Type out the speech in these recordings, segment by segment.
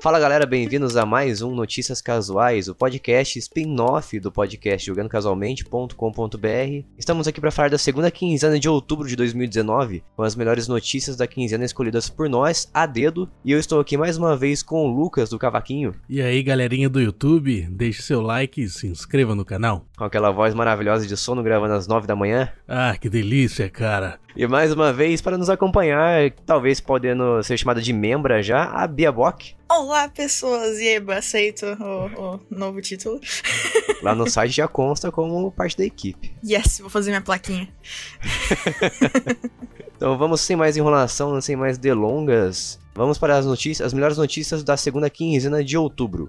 Fala galera, bem-vindos a mais um Notícias Casuais, o podcast spin-off do podcast jogandocasualmente.com.br. Estamos aqui para falar da segunda quinzena de outubro de 2019, com as melhores notícias da quinzena escolhidas por nós, a dedo. E eu estou aqui mais uma vez com o Lucas do Cavaquinho. E aí, galerinha do YouTube, deixe seu like e se inscreva no canal. Com aquela voz maravilhosa de sono gravando às 9 da manhã. Ah, que delícia, cara. E mais uma vez, para nos acompanhar, talvez podendo ser chamada de membra já, a Bia Bock. Olá, pessoas! E aí, aceito o, o novo título. Lá no site já consta como parte da equipe. Yes, vou fazer minha plaquinha. então vamos sem mais enrolação, sem mais delongas. Vamos para as notícias, as melhores notícias da segunda quinzena de outubro.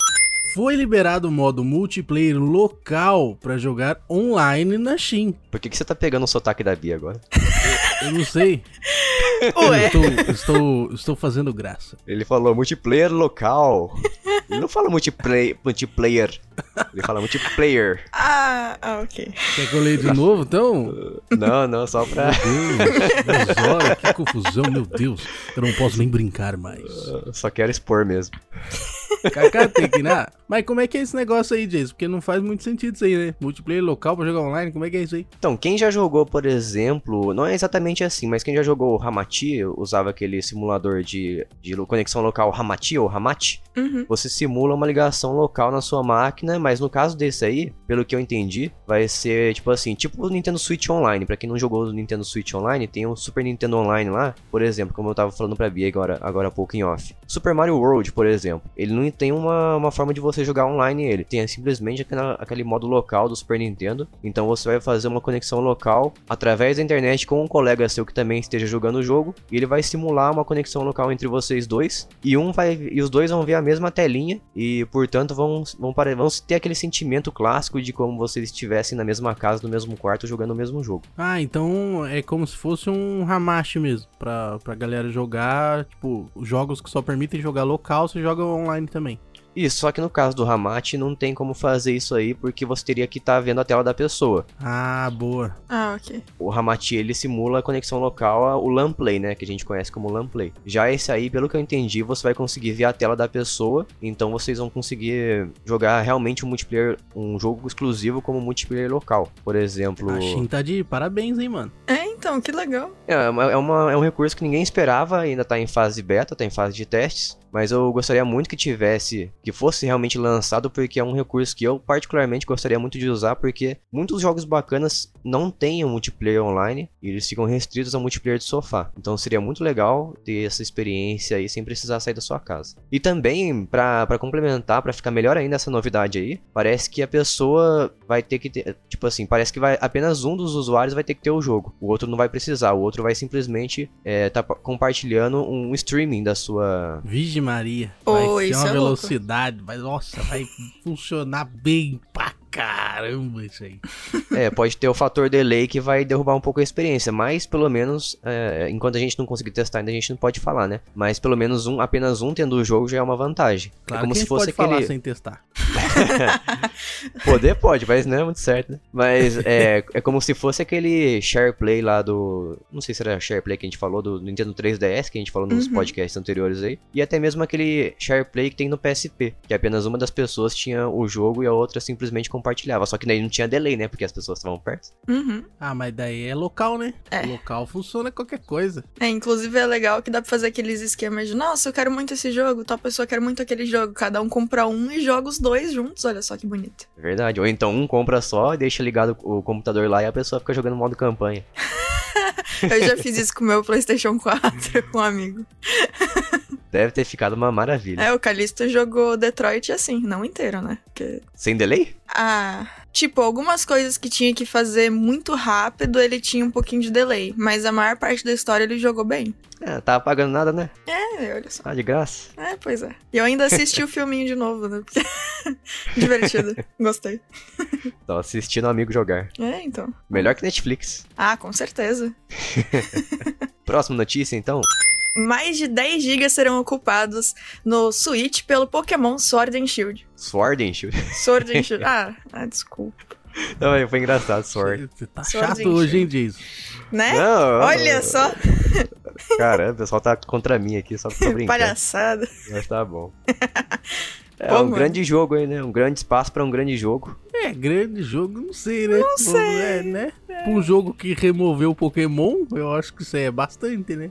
Foi liberado o modo multiplayer local para jogar online na Steam. Por que, que você tá pegando o sotaque da Bia agora? Eu não sei. Ué. Estou, estou, estou fazendo graça. Ele falou multiplayer local. Ele não fala multiplayer, multiplayer. Ele fala multiplayer. Ah, ah, ok. Quer que eu leia de novo, então? Não, não, só pra. Meu Deus, mas olha que confusão, meu Deus. Eu não posso nem brincar mais. Só quero expor mesmo. Que ir Mas como é que é esse negócio aí, Jason? Porque não faz muito sentido isso aí, né? Multiplayer local pra jogar online, como é que é isso aí? Então, quem já jogou, por exemplo, não é exatamente assim, mas quem já jogou o Hamati, usava aquele simulador de, de conexão local Hamati ou Hamati, Uhum. você simula uma ligação local na sua máquina, mas no caso desse aí, pelo que eu entendi, vai ser tipo assim, tipo o Nintendo Switch Online. Pra quem não jogou o Nintendo Switch Online, tem o Super Nintendo Online lá, por exemplo, como eu tava falando pra Bia agora, agora há pouco em off. Super Mario World, por exemplo, ele não tem uma, uma forma de você jogar online ele, tem simplesmente aquele modo local do Super Nintendo. Então você vai fazer uma conexão local através da internet com um colega seu que também esteja jogando o jogo, e ele vai simular uma conexão local entre vocês dois, e um vai e os dois vão ver a mesma telinha e, portanto, vão, vão, pare- vão ter aquele sentimento clássico de como vocês estivessem na mesma casa, no mesmo quarto, jogando o mesmo jogo. Ah, então é como se fosse um Hamashi mesmo. Pra, pra galera jogar, tipo, jogos que só permitem jogar local, você joga online também. Isso, só que no caso do Hamati não tem como fazer isso aí porque você teria que estar vendo a tela da pessoa. Ah, boa. Ah, ok. O Hamati ele simula a conexão local, o LAN Play, né, que a gente conhece como LAN Play. Já esse aí, pelo que eu entendi, você vai conseguir ver a tela da pessoa, então vocês vão conseguir jogar realmente um multiplayer, um jogo exclusivo como multiplayer local. Por exemplo, A Shin tá de parabéns, hein, mano. É, então, que legal. É, é, uma- é um recurso que ninguém esperava, ainda tá em fase beta, tá em fase de testes. Mas eu gostaria muito que tivesse, que fosse realmente lançado, porque é um recurso que eu particularmente gostaria muito de usar, porque muitos jogos bacanas não têm um multiplayer online e eles ficam restritos ao multiplayer de sofá. Então seria muito legal ter essa experiência aí sem precisar sair da sua casa. E também, pra complementar, pra ficar melhor ainda essa novidade aí, parece que a pessoa vai ter que ter, tipo assim, parece que vai apenas um dos usuários vai ter que ter o jogo. O outro não vai precisar, o outro vai simplesmente é, tá pa- compartilhando um streaming da sua Vige Maria. Pô, vai ser uma é louco. velocidade, vai, nossa, vai funcionar bem pra caramba isso aí. É, pode ter o fator delay que vai derrubar um pouco a experiência, mas pelo menos, é, enquanto a gente não conseguir testar ainda, a gente não pode falar, né? Mas pelo menos um, apenas um tendo o jogo já é uma vantagem. Claro é como que a se gente fosse pode falar aquele. sem testar. Poder pode, mas não é muito certo, né? Mas é, é como se fosse aquele share play lá do. Não sei se era share play que a gente falou, do Nintendo 3DS, que a gente falou nos Uhum. podcasts anteriores aí. E até mesmo aquele share play que tem no PSP, que apenas uma das pessoas tinha o jogo e a outra simplesmente compartilhava. Só que daí não tinha delay, né? Porque as pessoas estavam perto. Uhum. Ah, mas daí é local, né? É. Local funciona qualquer coisa. É, inclusive é legal que dá pra fazer aqueles esquemas de, nossa, eu quero muito esse jogo, tal pessoa quer muito aquele jogo. Cada um compra um e joga os dois juntos, olha só que bonito. É Verdade. Ou então um compra só, deixa ligado o computador lá e a pessoa fica jogando modo campanha. Eu já fiz isso com o meu PlayStation 4 com um amigo. Deve ter ficado uma maravilha. É, o Calisto jogou Detroit assim, não inteiro, né? Porque Sem delay? Ah, tipo, algumas coisas que tinha que fazer muito rápido, ele tinha um pouquinho de delay. Mas a maior parte da história ele jogou bem. É, tava pagando nada, né? É, olha só. Ah, de graça. É, pois é. E eu ainda assisti o filminho de novo, né? Porque... Divertido. Gostei. Tava assistindo um amigo jogar. É, então. Melhor que Netflix. Ah, com certeza. Próxima notícia, então. Mais de 10 GB serão ocupados no Switch pelo Pokémon Sword and Shield. Sword and Shield. Sword and Shield. Ah, ah, desculpa. Não, foi engraçado, sorry. Você tá Sorte, chato hoje, hein, Jason? Né? Não, Olha só, Caramba, o pessoal tá contra mim aqui, só pra brincar. palhaçada. Mas tá bom. É Pô, um mano. grande jogo aí, né? Um grande espaço pra um grande jogo. É, grande jogo, não sei, né? Não sei. É, né? Pra um jogo que removeu o Pokémon, eu acho que isso aí é bastante, né?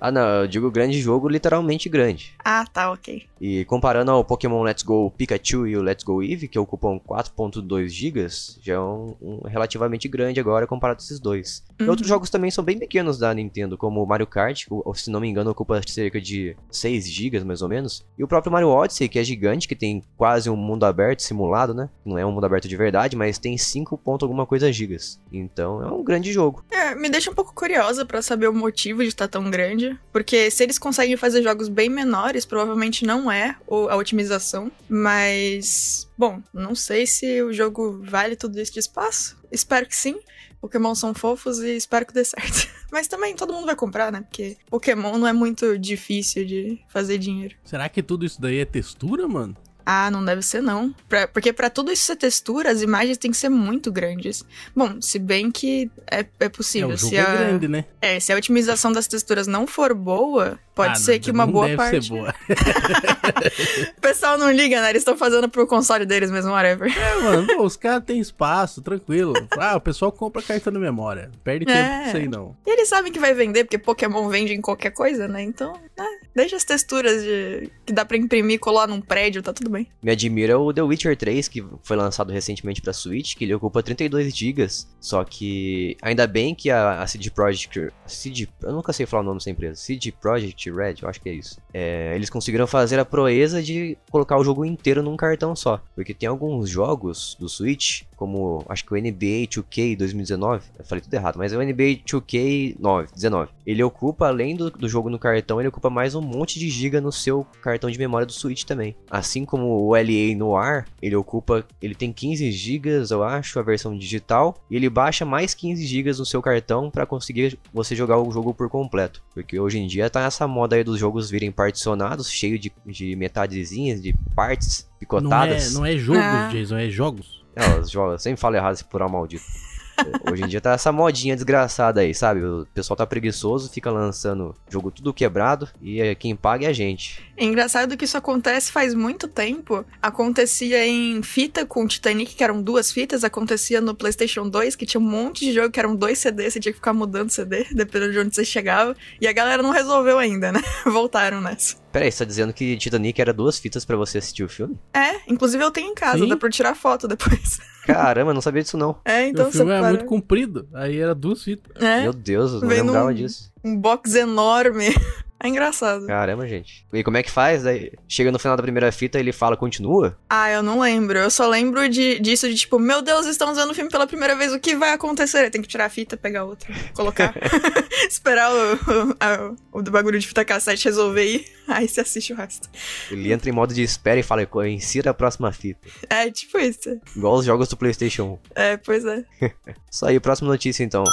Ah, não, eu digo grande jogo, literalmente grande. Ah, tá, ok. E comparando ao Pokémon Let's Go Pikachu e o Let's Go Eevee, que ocupam 4.2 GB, já é um, um relativamente grande agora comparado a esses dois. E Uhum. outros jogos também são bem pequenos da Nintendo, como o Mario Kart, que, o- se não me engano, ocupa cerca de 6 GB mais ou menos. E o próprio Mario Odyssey, que é gigante, que tem quase um mundo aberto simulado, né? Não é um mundo aberto de verdade, mas tem 5 ponto alguma coisa gigas. Então é um grande jogo. É, me deixa um pouco curiosa pra saber o motivo de estar tão grande. Porque se eles conseguem fazer jogos bem menores, provavelmente não é a otimização. Mas. Bom, não sei se o jogo vale tudo isso de espaço. Espero que sim. Pokémon são fofos e espero que dê certo. Mas também todo mundo vai comprar, né? Porque Pokémon não é muito difícil de fazer dinheiro. Será que tudo isso daí é textura, mano? Ah, não deve ser não. Pra- porque pra tudo isso ser textura, as imagens têm que ser muito grandes. Bom, se bem que é, é possível. é, o jogo se, é a, grande, né? é, se a otimização das texturas não for boa, pode Ah, ser não- que uma boa deve parte. Ser boa. O pessoal não liga, né? Eles estão fazendo pro console deles mesmo, whatever. É, mano, pô, os caras têm espaço, tranquilo. Ah, o pessoal compra cartão de memória. Perde tempo É. com isso aí, não. E eles sabem que vai vender, porque Pokémon vende em qualquer coisa, né? Então, né? Deixa as texturas de... que dá pra imprimir e colar num prédio, tá tudo bem. Me admira o The Witcher 3, que foi lançado recentemente pra Switch, que ele ocupa 32 GB. Só que ainda bem que a, a CD Projekt. CD, eu nunca sei falar o nome dessa empresa. CD Projekt Red, eu acho que é isso. É, eles conseguiram fazer a proeza de colocar o jogo inteiro num cartão só. Porque tem alguns jogos do Switch, como acho que o NBA 2K 2019. Eu falei tudo errado, mas é o NBA 2K 9, 19. Ele ocupa, além do, do jogo no cartão, ele ocupa mais um monte de giga no seu cartão de memória do Switch também. Assim como o LA Noir, ele ocupa, ele tem 15 GB, eu acho, a versão digital, e ele baixa mais 15 GB no seu cartão para conseguir você jogar o jogo por completo. Porque hoje em dia tá essa moda aí dos jogos virem particionados, cheio de, de metadezinhas, de partes Não é, picotadas. não é jogo, Ah. Jason, é jogos. Não, jogos, eu sempre falo errado esse plural maldito. Hoje em dia tá essa modinha desgraçada aí, sabe? O pessoal tá preguiçoso, fica lançando jogo tudo quebrado e é, quem paga é a gente. É engraçado que isso acontece faz muito tempo. Acontecia em fita com Titanic, que eram duas fitas. Acontecia no PlayStation 2, que tinha um monte de jogo que eram dois CDs, você tinha que ficar mudando CD, dependendo de onde você chegava. E a galera não resolveu ainda, né? Voltaram nessa. Peraí, você tá dizendo que Titanic era duas fitas pra você assistir o filme? É, inclusive eu tenho em casa, Sim. dá pra tirar foto depois. Caramba, eu não sabia disso não. É, então o filme você é para... muito comprido. Aí era duas fitas. É, Meu Deus, eu não Vem lembrava num- disso. um box enorme. É engraçado. Caramba, gente. E como é que faz? Daí chega no final da primeira fita ele fala continua? Ah, eu não lembro. Eu só lembro de, disso de tipo, meu Deus, estamos vendo o filme pela primeira vez, o que vai acontecer? Tem que tirar a fita, pegar outra, colocar. Esperar o, o, a- o do bagulho de fita cassete resolver ir, aí você assiste o resto. Ele entra em modo de espera e fala insira a próxima fita. É tipo isso. Igual os jogos do PlayStation 1. É, pois é. Isso aí, próxima notícia então.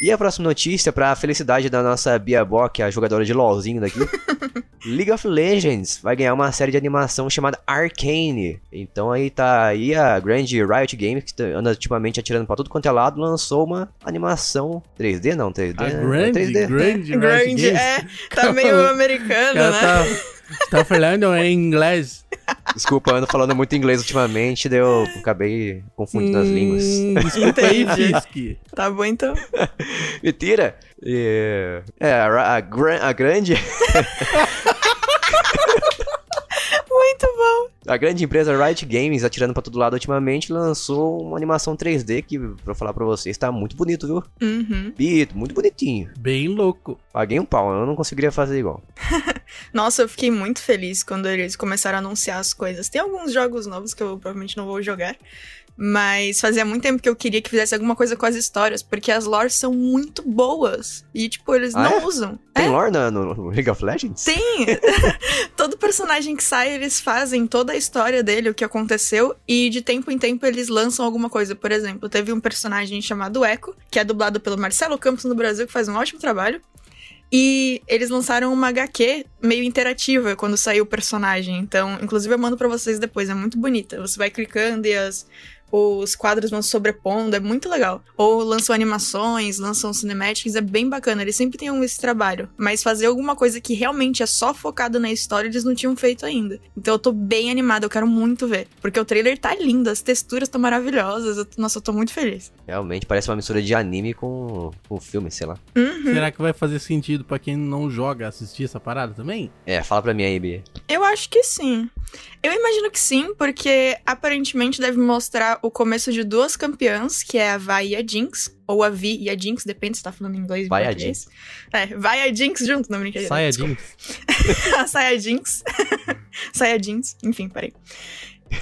E a próxima notícia, pra felicidade da nossa Bia Bock, a jogadora de LOLzinho daqui. League of Legends vai ganhar uma série de animação chamada Arcane. Então aí tá aí a grande Riot Games, que tá- anda ultimamente atirando pra tudo quanto é lado, lançou uma animação 3D, não, 3D. A é grande, 3D. grande, Grande, Riot Games. é. Tá meio americano, né? tá, tá falando em inglês. Desculpa, eu ando falando muito inglês ultimamente, daí eu acabei confundindo as línguas. Hum, Desculpa aí, Entendi. Fisk. Tá bom então. Mentira! E- É, a, a, a grande. Muito bom. A grande empresa Riot Games, atirando pra todo lado ultimamente, lançou uma animação 3D que, pra falar pra vocês, tá muito bonito, viu? Uhum. Bonito, muito bonitinho. Bem louco. Paguei um pau, eu não conseguiria fazer igual. Nossa, eu fiquei muito feliz quando eles começaram a anunciar as coisas. Tem alguns jogos novos que eu provavelmente não vou jogar. Mas fazia muito tempo que eu queria que fizesse alguma coisa com as histórias, porque as lores são muito boas. E, tipo, eles Ah, não é? usam. Tem É, lore no, no League of Legends? tem! Todo personagem que sai, eles fazem toda a história dele, o que aconteceu, e de tempo em tempo eles lançam alguma coisa. Por exemplo, teve um personagem chamado Echo, que é dublado pelo Marcelo Campos no Brasil, que faz um ótimo trabalho. E eles lançaram uma HQ meio interativa quando saiu o personagem. Então, inclusive eu mando pra vocês depois, é muito bonita. Você vai clicando e as os quadros vão sobrepondo, é muito legal. Ou lançam animações, lançam cinematics, é bem bacana. Eles sempre têm esse trabalho. Mas fazer alguma coisa que realmente é só focada na história, eles não tinham feito ainda. Então eu tô bem animada, eu quero muito ver. Porque o trailer tá lindo, as texturas estão maravilhosas. Eu, nossa, eu tô muito feliz. Realmente parece uma mistura de anime com, com filme, sei lá. Uhum. Será que vai fazer sentido pra quem não joga assistir essa parada também? É, fala pra mim aí, Bia. Eu acho que sim. Eu imagino que sim, porque aparentemente deve mostrar o começo de duas campeãs, que é a Vi e a Jinx, ou a Vi e a Jinx, depende se tá falando inglês ou Vai a português. É, vai a Jinx junto, não brincadeira. Saia desculpa. Jinx. a Saia Jinx. Saia Jinx, enfim, parei.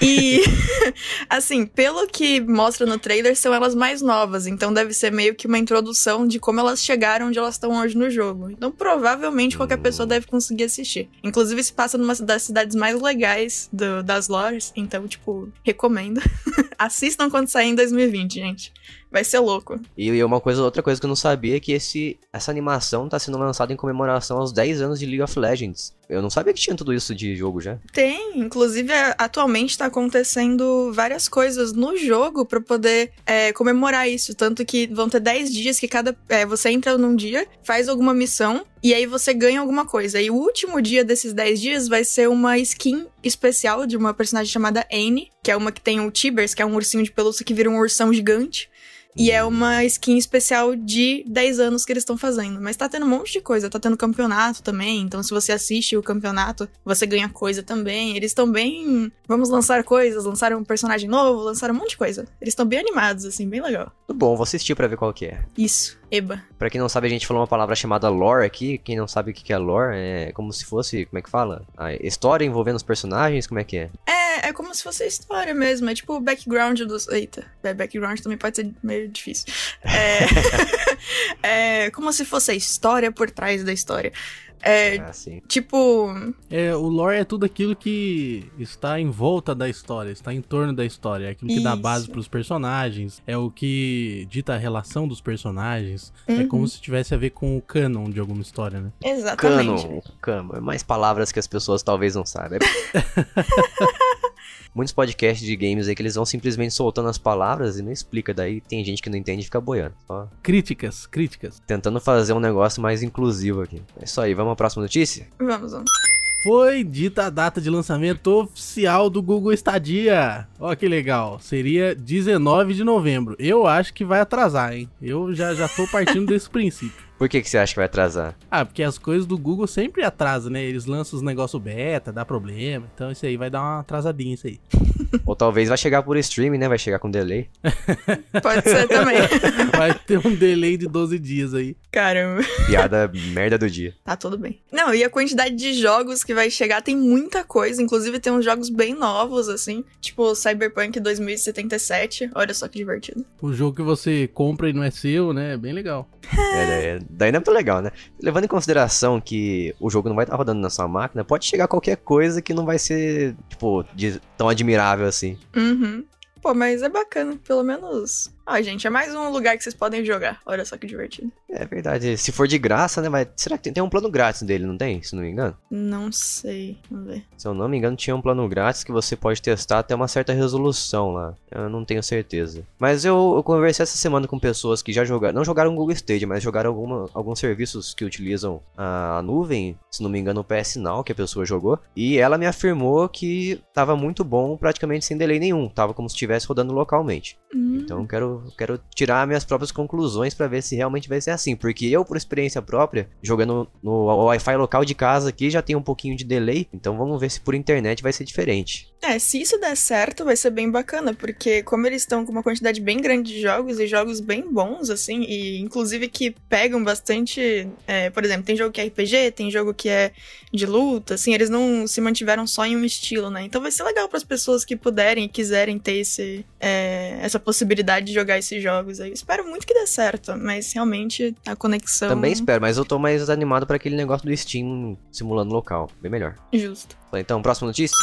E, assim, pelo que mostra no trailer, são elas mais novas, então deve ser meio que uma introdução de como elas chegaram onde elas estão hoje no jogo. Então, provavelmente, qualquer pessoa deve conseguir assistir. Inclusive, se passa numa das cidades mais legais do- das lores, então, tipo, recomendo. Assistam quando sair em 2020, gente. Vai ser louco. E uma coisa, outra coisa que eu não sabia é que esse, essa animação tá sendo lançada em comemoração aos 10 anos de League of Legends. Eu não sabia que tinha tudo isso de jogo já. Tem, inclusive a- atualmente tá acontecendo várias coisas no jogo pra poder é, comemorar isso. Tanto que vão ter 10 dias que cada. é, você entra num dia, faz alguma missão e aí você ganha alguma coisa. E o último dia desses 10 dias vai ser uma skin especial de uma personagem chamada Anne, que é uma que tem o Tibers, que é um ursinho de pelúcia que vira um ursão gigante. E é uma skin especial de 10 anos que eles estão fazendo. Mas tá tendo um monte de coisa. Tá tendo campeonato também. Então, se você assiste o campeonato, você ganha coisa também. Eles estão bem. Vamos lançar coisas. Lançaram um personagem novo, lançaram um monte de coisa. Eles estão bem animados, assim, bem legal. Tudo bom, vou assistir pra ver qual que é. Isso, Eba. Pra quem não sabe, a gente falou uma palavra chamada lore aqui. Quem não sabe o que que é lore, é como se fosse, como é que fala? A história envolvendo os personagens, como é que é? É, é como se fosse a história mesmo. É tipo o background dos. Eita, é, background também pode ser meio difícil. É. é como se fosse a história por trás da história. É, assim. tipo. É, o lore é tudo aquilo que está em volta da história, está em torno da história. É aquilo que dá Isso. base pros personagens, é o que dita a relação dos personagens. É Uhum. como se tivesse a ver com o canon de alguma história, né? Exatamente. Cano, cano. É mais palavras que as pessoas talvez não saibam. Muitos podcasts de games aí que eles vão simplesmente soltando as palavras e não explica. Daí tem gente que não entende e fica boiando. Só Críticas, críticas. tentando fazer um negócio mais inclusivo aqui. É isso aí, vamos à próxima notícia? Vamos, vamos. Foi dita a data de lançamento oficial do Google Stadia. Ó que legal, seria 19 de novembro. Eu acho que vai atrasar, hein? Eu já, já tô partindo desse princípio. Por que, que você acha que vai atrasar? Ah, porque as coisas do Google sempre atrasam, né? Eles lançam os negócios beta, dá problema. Então isso aí vai dar uma atrasadinha isso aí. Ou talvez vai chegar por streaming, né? Vai chegar com delay. Pode ser também. Vai ter um delay de 12 dias aí. Caramba. Piada merda do dia. Tá tudo bem. Não, e a quantidade de jogos que vai chegar tem muita coisa. Inclusive tem uns jogos bem novos, assim. Tipo Cyberpunk 2077. Olha só que divertido. O jogo que você compra e não é seu, né? É bem legal. É, daí- daí não é muito legal, né? Levando em consideração que o jogo não vai estar rodando na sua máquina, pode chegar qualquer coisa que não vai ser, tipo, de- tão admirável assim. Uhum. Pô, mas é bacana. Pelo menos. Ah, gente, é mais um lugar que vocês podem jogar. Olha só que divertido. É verdade. Se for de graça, né? Vai... Será que tem, tem um plano grátis dele, não tem? Se não me engano. Não sei. Vamos ver. Se eu não me engano, tinha um plano grátis que você pode testar até uma certa resolução lá. Eu não tenho certeza. Mas eu, eu conversei essa semana com pessoas que já jogaram. Não jogaram o Google Stadia, mas jogaram alguma, alguns serviços que utilizam a nuvem. Se não me engano, o PS Now que a pessoa jogou. E ela me afirmou que tava muito bom, praticamente sem delay nenhum. Tava como se estivesse rodando localmente. Hum, Então quero, quero tirar minhas próprias conclusões pra ver se realmente vai ser assim. Porque eu, por experiência própria, jogando no Wi-Fi local de casa aqui, já tem um pouquinho de delay. Então vamos ver se por internet vai ser diferente. É, se isso der certo, vai ser bem bacana, porque como eles estão com uma quantidade bem grande de jogos e jogos bem bons, assim, e inclusive que pegam bastante. é, por exemplo, tem jogo que é RPG, tem jogo que é de luta, assim, eles não se mantiveram só em um estilo, né? Então vai ser legal para as pessoas que puderem e quiserem ter esse, é, essa possibilidade de jogar esses jogos aí. Eu espero muito que dê certo, mas realmente a conexão. Também espero, mas eu tô mais animado pra aquele negócio do Steam simulando local. Bem melhor. Justo. Então, próxima notícia.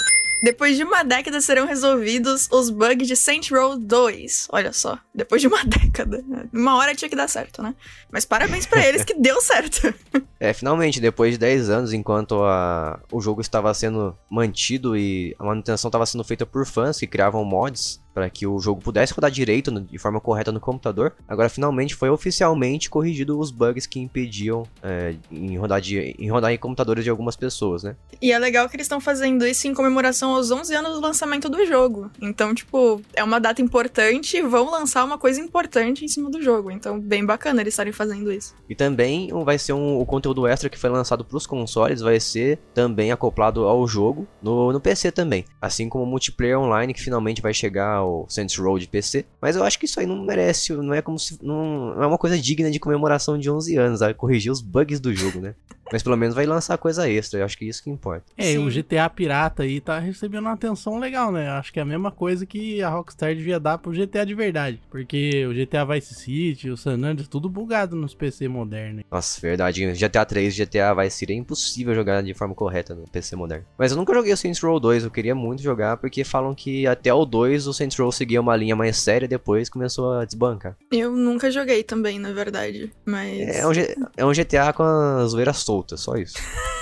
Depois de uma década serão resolvidos os bugs de Saints Row 2. Olha só, depois de uma década. Uma hora tinha que dar certo, né? Mas parabéns pra eles que deu certo. É, finalmente, depois de 10 anos, enquanto a, o jogo estava sendo mantido e a manutenção estava sendo feita por fãs que criavam mods, para que o jogo pudesse rodar direito, no, de forma correta no computador. Agora finalmente foi oficialmente corrigido os bugs que impediam é, em, rodar de, em rodar em computadores de algumas pessoas, né? E é legal que eles estão fazendo isso em comemoração aos 11 anos do lançamento do jogo. Então, tipo, é uma data importante e vão lançar uma coisa importante em cima do jogo. Então, bem bacana eles estarem fazendo isso. E também vai ser um, o conteúdo extra que foi lançado para os consoles, vai ser também acoplado ao jogo no, no PC também. Assim como o multiplayer online que finalmente vai chegar ao Saints Row de PC. Mas eu acho que isso aí não merece, não é como se. Não, não é uma coisa digna de comemoração de 11 anos, a corrigir os bugs do jogo, né? Mas pelo menos vai lançar coisa extra, eu acho que isso que importa. É, Sim. o GTA Pirata aí tá recebendo uma atenção legal, né? Acho que é a mesma coisa que a Rockstar devia dar pro GTA de verdade. Porque o GTA Vice City, o San Andreas, tudo bugado nos PC modernos. Nossa, verdade. GTA 3 e GTA Vice City é impossível jogar de forma correta no PC moderno. Mas eu nunca joguei o Saints Row 2, eu queria muito jogar, porque falam que até o 2 o Saints Row seguia uma linha mais séria e depois começou a desbancar. Eu nunca joguei também, na verdade, mas... É um, é um GTA com a zoeira solta, só isso.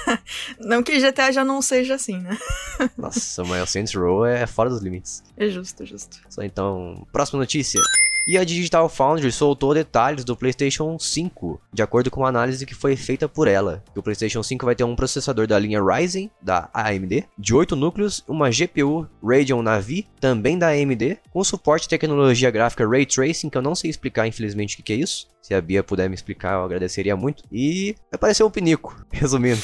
não que GTA já não seja assim, né? Nossa, mas o Saints Row é fora dos limites. É justo, justo. Só então, próxima notícia. E a Digital Foundry soltou detalhes do PlayStation 5, de acordo com a análise que foi feita por ela. O PlayStation 5 vai ter um processador da linha Ryzen, da AMD, de 8 núcleos, uma GPU Radeon Navi, também da AMD, com suporte de tecnologia gráfica Ray Tracing, que eu não sei explicar infelizmente o que é isso. Se a Bia puder me explicar, eu agradeceria muito. E apareceu um pinico, resumindo.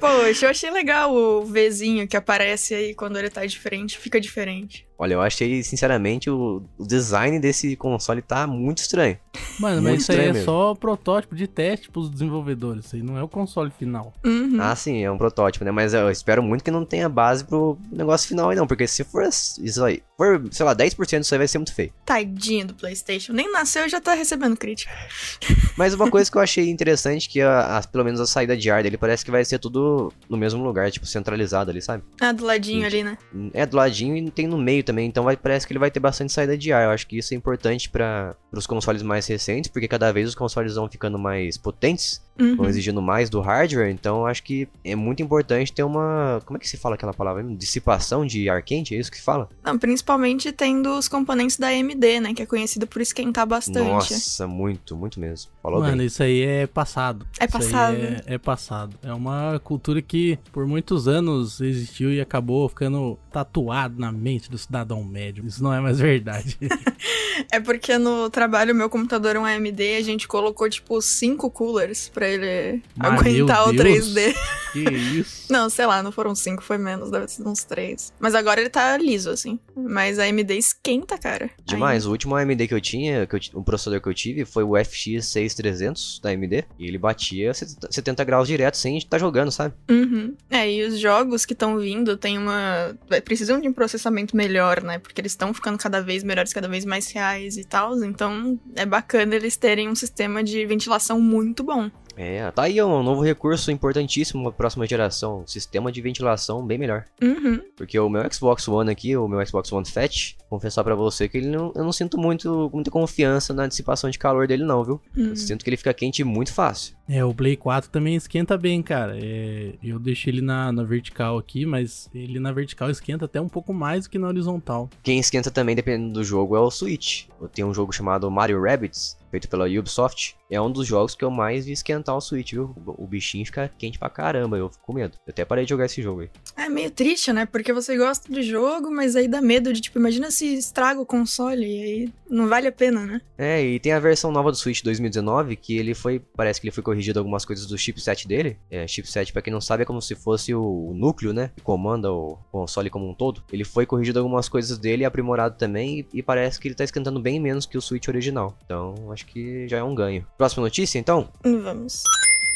Poxa, eu achei legal o Vzinho que aparece aí quando ele tá diferente, fica diferente. Olha, eu achei, sinceramente, o, o design desse console tá muito estranho. Mano, muito mas isso aí é mesmo. só protótipo de teste pros desenvolvedores, isso aí não é o console final. Uhum. Ah, sim, é um protótipo, né? Mas eu espero muito que não tenha base pro negócio final aí não, porque se for isso aí, for, sei lá, 10% disso aí vai ser muito feio. Tadinho do Playstation, nem nasceu e já tá recebendo crítica. Mas uma coisa que eu achei interessante, que a, a, pelo menos a saída de ar dele parece que vai ser tudo no mesmo lugar, tipo, centralizado ali, sabe? Ah, do ladinho Sim. ali, né? É, do ladinho e tem no meio também, então vai, parece que ele vai ter bastante saída de ar. Eu acho que isso é importante para os consoles mais recentes, porque cada vez os consoles vão ficando mais potentes, uhum. vão exigindo mais do hardware, então eu acho que é muito importante ter uma. Como é que se fala aquela palavra? Dissipação de ar quente? É isso que fala? Não, principalmente tendo os componentes da AMD, né? Que é conhecida por esquentar bastante. Nossa, muito, muito mesmo. Falou Mano, bem. isso aí é passado. É passado. É, é passado. É uma cultura que por muitos anos existiu e acabou ficando tatuado na mente do cidadão médio. Isso não é mais verdade. é porque no trabalho meu computador é um AMD a gente colocou tipo cinco coolers para ele Mas aguentar o 3D. Que isso? não, sei lá, não foram cinco, foi menos, deve ser uns três. Mas agora ele tá liso assim. Mas a AMD esquenta, cara. Demais. Ainda. O último AMD que eu tinha, que eu, o processador que eu tive foi o FX 6300 da AMD e ele batia 70 graus direto sem estar tá jogando, sabe? Uhum. É, e os jogos que estão vindo tem uma precisam de um processamento melhor, né? Porque eles estão ficando cada vez melhores, cada vez mais reais e tal. Então é bacana eles terem um sistema de ventilação muito bom. É, tá aí um novo recurso importantíssimo para a próxima geração, um sistema de ventilação bem melhor. Uhum. Porque o meu Xbox One aqui, o meu Xbox One Fat, confessar para você que ele não, eu não sinto muito, muita confiança na dissipação de calor dele não, viu? Uhum. Eu sinto que ele fica quente muito fácil. É, o Play 4 também esquenta bem, cara. É, eu deixei ele na, na vertical aqui, mas ele na vertical esquenta até um pouco mais do que na horizontal. Quem esquenta também, dependendo do jogo, é o Switch. Eu tenho um jogo chamado Mario Rabbids, feito pela Ubisoft. É um dos jogos que eu mais vi esquentar o Switch, viu? O bichinho fica quente pra caramba, eu fico com medo. Eu até parei de jogar esse jogo aí. É meio triste, né? Porque você gosta do jogo, mas aí dá medo de, tipo, imagina se estraga o console e aí não vale a pena, né? É, e tem a versão nova do Switch 2019 que ele foi, parece que ele foi corrigido algumas coisas do chipset dele. É, chipset, para quem não sabe, é como se fosse o núcleo, né? Que comanda o console como um todo. Ele foi corrigido algumas coisas dele, aprimorado também, e, e parece que ele tá esquentando bem menos que o Switch original. Então, acho que já é um ganho. Próxima notícia, então? Vamos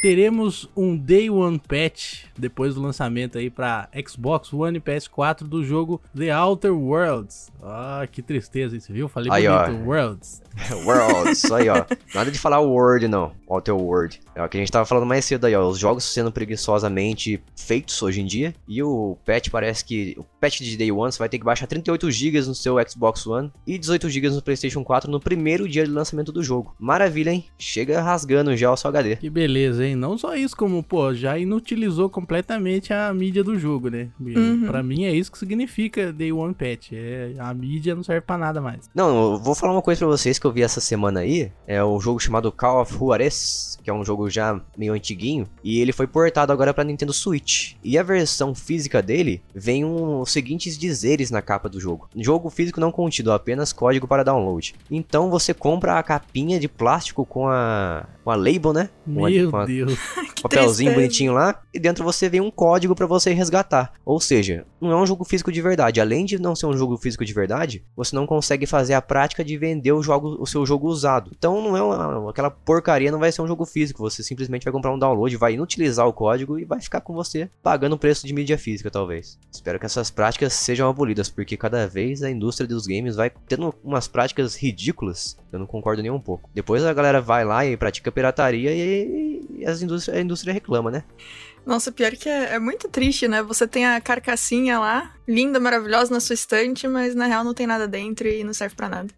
teremos um Day One Patch depois do lançamento aí para Xbox One e PS4 do jogo The Outer Worlds. Ah, que tristeza isso, viu? Falei aí, bonito, ó. Worlds. Worlds, aí ó. Nada de falar World não, Outer World. É o que a gente tava falando mais cedo aí, ó. Os jogos sendo preguiçosamente feitos hoje em dia. E o patch parece que. O patch de Day One você vai ter que baixar 38 GB no seu Xbox One e 18 GB no PlayStation 4 no primeiro dia de lançamento do jogo. Maravilha, hein? Chega rasgando já o seu HD. Que beleza, hein? hein? Não só isso, como, pô, já inutilizou completamente a mídia do jogo, né? Uhum. Pra mim é isso que significa Day One Patch. É, a mídia não serve pra nada mais. Não, eu vou falar uma coisa pra vocês que eu vi essa semana aí. É um jogo chamado Call of Juarez, que é um jogo já meio antiguinho. E ele foi portado agora pra Nintendo Switch. E a versão física dele vem um, os seguintes dizeres na capa do jogo: Jogo físico não contido, apenas código para download. Então você compra a capinha de plástico com a, com a label, né? Com a- Meu com a- Deus. papelzinho tristeza. bonitinho lá, e dentro você vem um código pra você resgatar. Ou seja, não é um jogo físico de verdade. Além de não ser um jogo físico de verdade, você não consegue fazer a prática de vender o, jogo, o seu jogo usado. Então não é uma- aquela porcaria, não vai ser um jogo físico. Você simplesmente vai comprar um download, vai inutilizar o código e vai ficar com você pagando o preço de mídia física, talvez. Espero que essas práticas sejam abolidas, porque cada vez a indústria dos games vai tendo umas práticas ridículas. Eu não concordo nem um pouco. Depois a galera vai lá e pratica pirataria e, e as indústria, a indústria reclama, né? Nossa, pior que é, é muito triste, né? Você tem a carcassinha lá, linda, maravilhosa na sua estante, mas na real não tem nada dentro e não serve pra nada.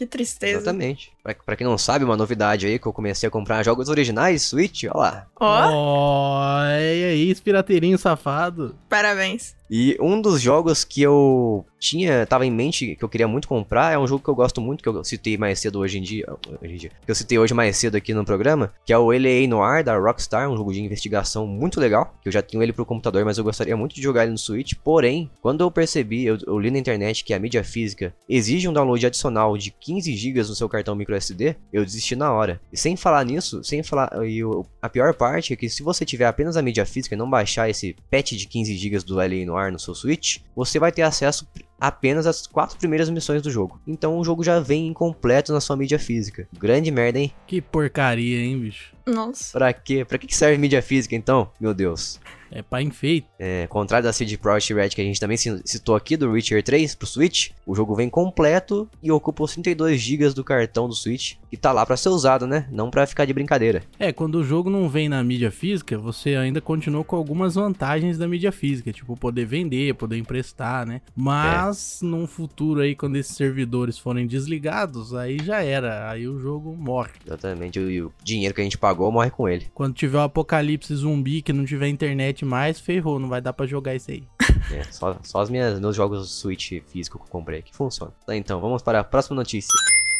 Que tristeza. Exatamente. Pra, pra quem não sabe, uma novidade aí que eu comecei a comprar jogos originais, Switch, ó lá. Ó, Olha aí, pirateirinho safado. parabéns. E um dos jogos que eu tinha, tava em mente, que eu queria muito comprar, é um jogo que eu gosto muito, que eu citei mais cedo hoje em dia, hoje em dia que eu citei hoje mais cedo aqui no programa, que é o LA Noir da Rockstar, um jogo de investigação muito legal, que eu já tenho ele pro computador, mas eu gostaria muito de jogar ele no Switch, porém, quando eu percebi, eu, eu li na internet que a mídia física exige um download adicional de 15 GB no seu cartão microSD, eu desisti na hora. E sem falar nisso, sem falar, e o- a pior parte é que se você tiver apenas a mídia física e não baixar esse patch de 15 GB do LA Noir no seu Switch, você vai ter acesso apenas às quatro primeiras missões do jogo. Então o jogo já vem incompleto na sua mídia física. Grande merda, hein? Que porcaria, hein, bicho? Nossa. Pra quê? Pra que serve mídia física então? Meu Deus. É pra enfeite. É, contrário da CD Projekt Red que a gente também ci- citou aqui do Witcher 3 pro Switch, o jogo vem completo e ocupa os 32 GB do cartão do Switch, que tá lá pra ser usado, né? Não pra ficar de brincadeira. É, quando o jogo não vem na mídia física, você ainda continua com algumas vantagens da mídia física, tipo poder vender, poder emprestar, né? Mas num futuro aí, quando esses servidores forem desligados, aí já era, aí o jogo morre. Exatamente, o, e o dinheiro que a gente pagou morre com ele. Quando tiver o apocalipse zumbi que não tiver internet mais, ferrou, não vai dar pra jogar isso aí. É, só, só as minhas, meus jogos Switch físico que eu comprei que funcionam. Tá, então, vamos para a próxima notícia.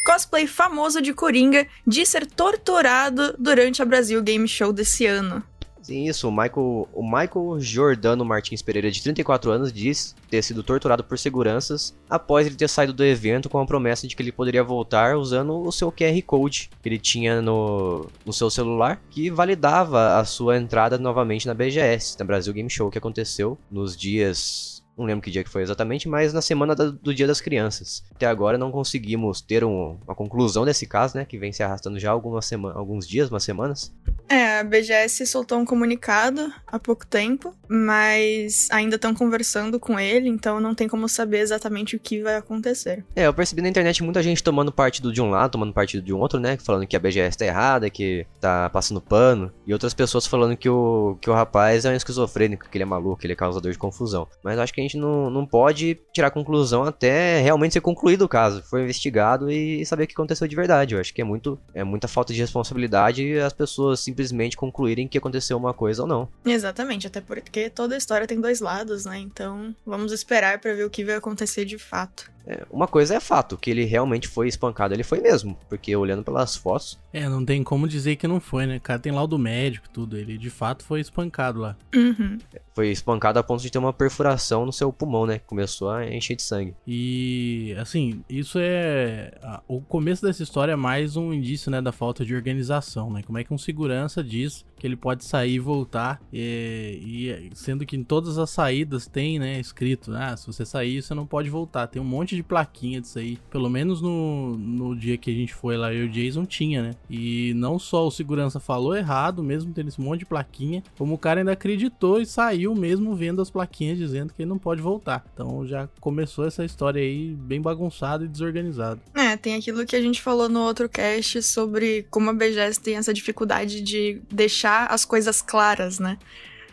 Cosplay famoso de Coringa diz ser torturado durante a Brasil Game Show desse ano. Sim, isso, o Michael, o Michael Jordano Martins Pereira, de 34 anos, diz ter sido torturado por seguranças após ele ter saído do evento com a promessa de que ele poderia voltar usando o seu QR Code que ele tinha no, no seu celular, que validava a sua entrada novamente na BGS, na Brasil Game Show, que aconteceu nos dias. Não lembro que dia que foi exatamente, mas na semana da- do Dia das Crianças. Até agora não conseguimos ter um- uma conclusão desse caso, né? Que vem se arrastando já algumas sema- alguns dias, umas semanas. É, a BGS soltou um comunicado há pouco tempo, mas ainda estão conversando com ele, então não tem como saber exatamente o que vai acontecer. É, eu percebi na internet muita gente tomando partido de um lado, tomando partido de um outro, né? Falando que a BGS tá errada, que tá passando pano. E outras pessoas falando que o, que o rapaz é um esquizofrênico, que ele é maluco, que ele é causador de confusão. Mas eu acho que a gente não, não pode tirar conclusão até realmente ser concluído o caso. Foi investigado e saber o que aconteceu de verdade. Eu acho que é muito é muita falta de responsabilidade as pessoas simplesmente concluírem que aconteceu uma coisa ou não. Exatamente, até porque toda história tem dois lados, né? Então vamos esperar pra ver o que vai acontecer de fato. É, uma coisa é fato, que ele realmente foi espancado, ele foi mesmo. Porque olhando pelas fotos, É, não tem como dizer que não foi, né? O cara tem laudo médico e tudo, ele de fato foi espancado lá. Uhum. foi espancado a ponto de ter uma perfuração no seu pulmão, né? que Começou a encher de sangue. E, assim, isso é. O começo dessa história é mais um indício, né, da falta de organização, né? Como é que um segurança diz que ele pode sair e voltar, e, e sendo que em todas as saídas tem, né, escrito, ah, se você sair, você não pode voltar. Tem um monte de plaquinha disso aí. Pelo menos no, no dia que a gente foi lá, eu e o Jason tinha, né? E não só o segurança falou errado, mesmo tendo esse monte de plaquinha, como o cara ainda acreditou e saiu mesmo vendo as plaquinhas dizendo que ele não pode voltar. Então já começou essa história aí bem bagunçada e desorganizada. É, tem aquilo que a gente falou no outro cast sobre como a BGS tem essa dificuldade de deixar as coisas claras, né?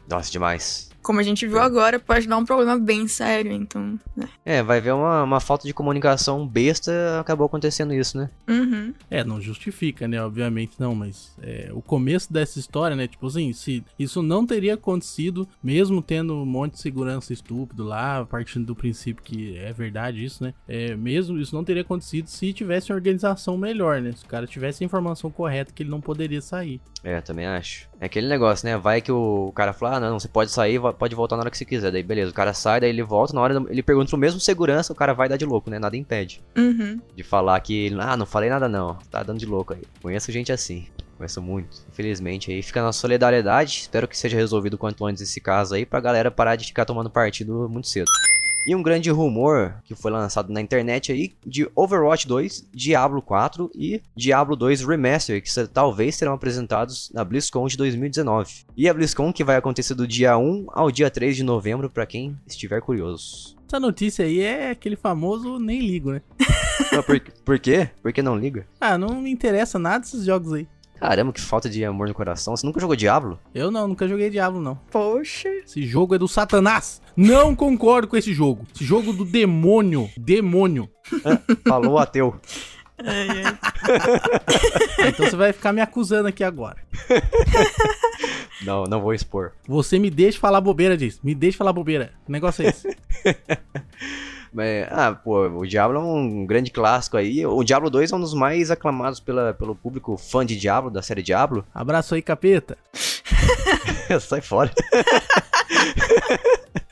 Nossa, demais. Como a gente viu agora, pode dar um problema bem sério, então. Né? É, vai ver uma, uma falta de comunicação besta, acabou acontecendo isso, né? Uhum. É, não justifica, né? Obviamente não, mas é, o começo dessa história, né? Tipo assim, se isso não teria acontecido, mesmo tendo um monte de segurança estúpido lá, partindo do princípio que é verdade isso, né? É, mesmo isso não teria acontecido se tivesse uma organização melhor, né? Se o cara tivesse a informação correta que ele não poderia sair. É, também acho. É aquele negócio, né? Vai que o cara fala, ah, não, você pode sair, pode voltar na hora que você quiser. Daí, beleza, o cara sai, daí ele volta, na hora ele pergunta pro mesmo segurança, o cara vai dar de louco, né? Nada impede. Uhum. De falar que, ah, não falei nada não, tá dando de louco aí. Conheço gente assim. Conheço muito, infelizmente. Aí fica na solidariedade. Espero que seja resolvido quanto antes esse caso aí, pra galera parar de ficar tomando partido muito cedo. E um grande rumor que foi lançado na internet aí de Overwatch 2, Diablo 4 e Diablo 2 Remaster, que talvez serão apresentados na BlizzCon de 2019. E a BlizzCon que vai acontecer do dia 1 ao dia 3 de novembro, para quem estiver curioso. Essa notícia aí é aquele famoso nem ligo, né? por, por quê? Por que não liga? Ah, não me interessa nada esses jogos aí. Caramba, que falta de amor no coração. Você nunca jogou Diablo? Eu não, nunca joguei Diablo, não. Poxa. Esse jogo é do Satanás. Não concordo com esse jogo. Esse jogo do demônio. Demônio. Falou ateu. Ai, ai. então você vai ficar me acusando aqui agora. Não, não vou expor. Você me deixa falar bobeira disso. Me deixa falar bobeira. Que negócio é esse? Mas, ah, pô, o Diablo é um grande clássico aí. O Diablo 2 é um dos mais aclamados pela, pelo público fã de Diablo, da série Diablo. Abraço aí, capeta. Sai fora.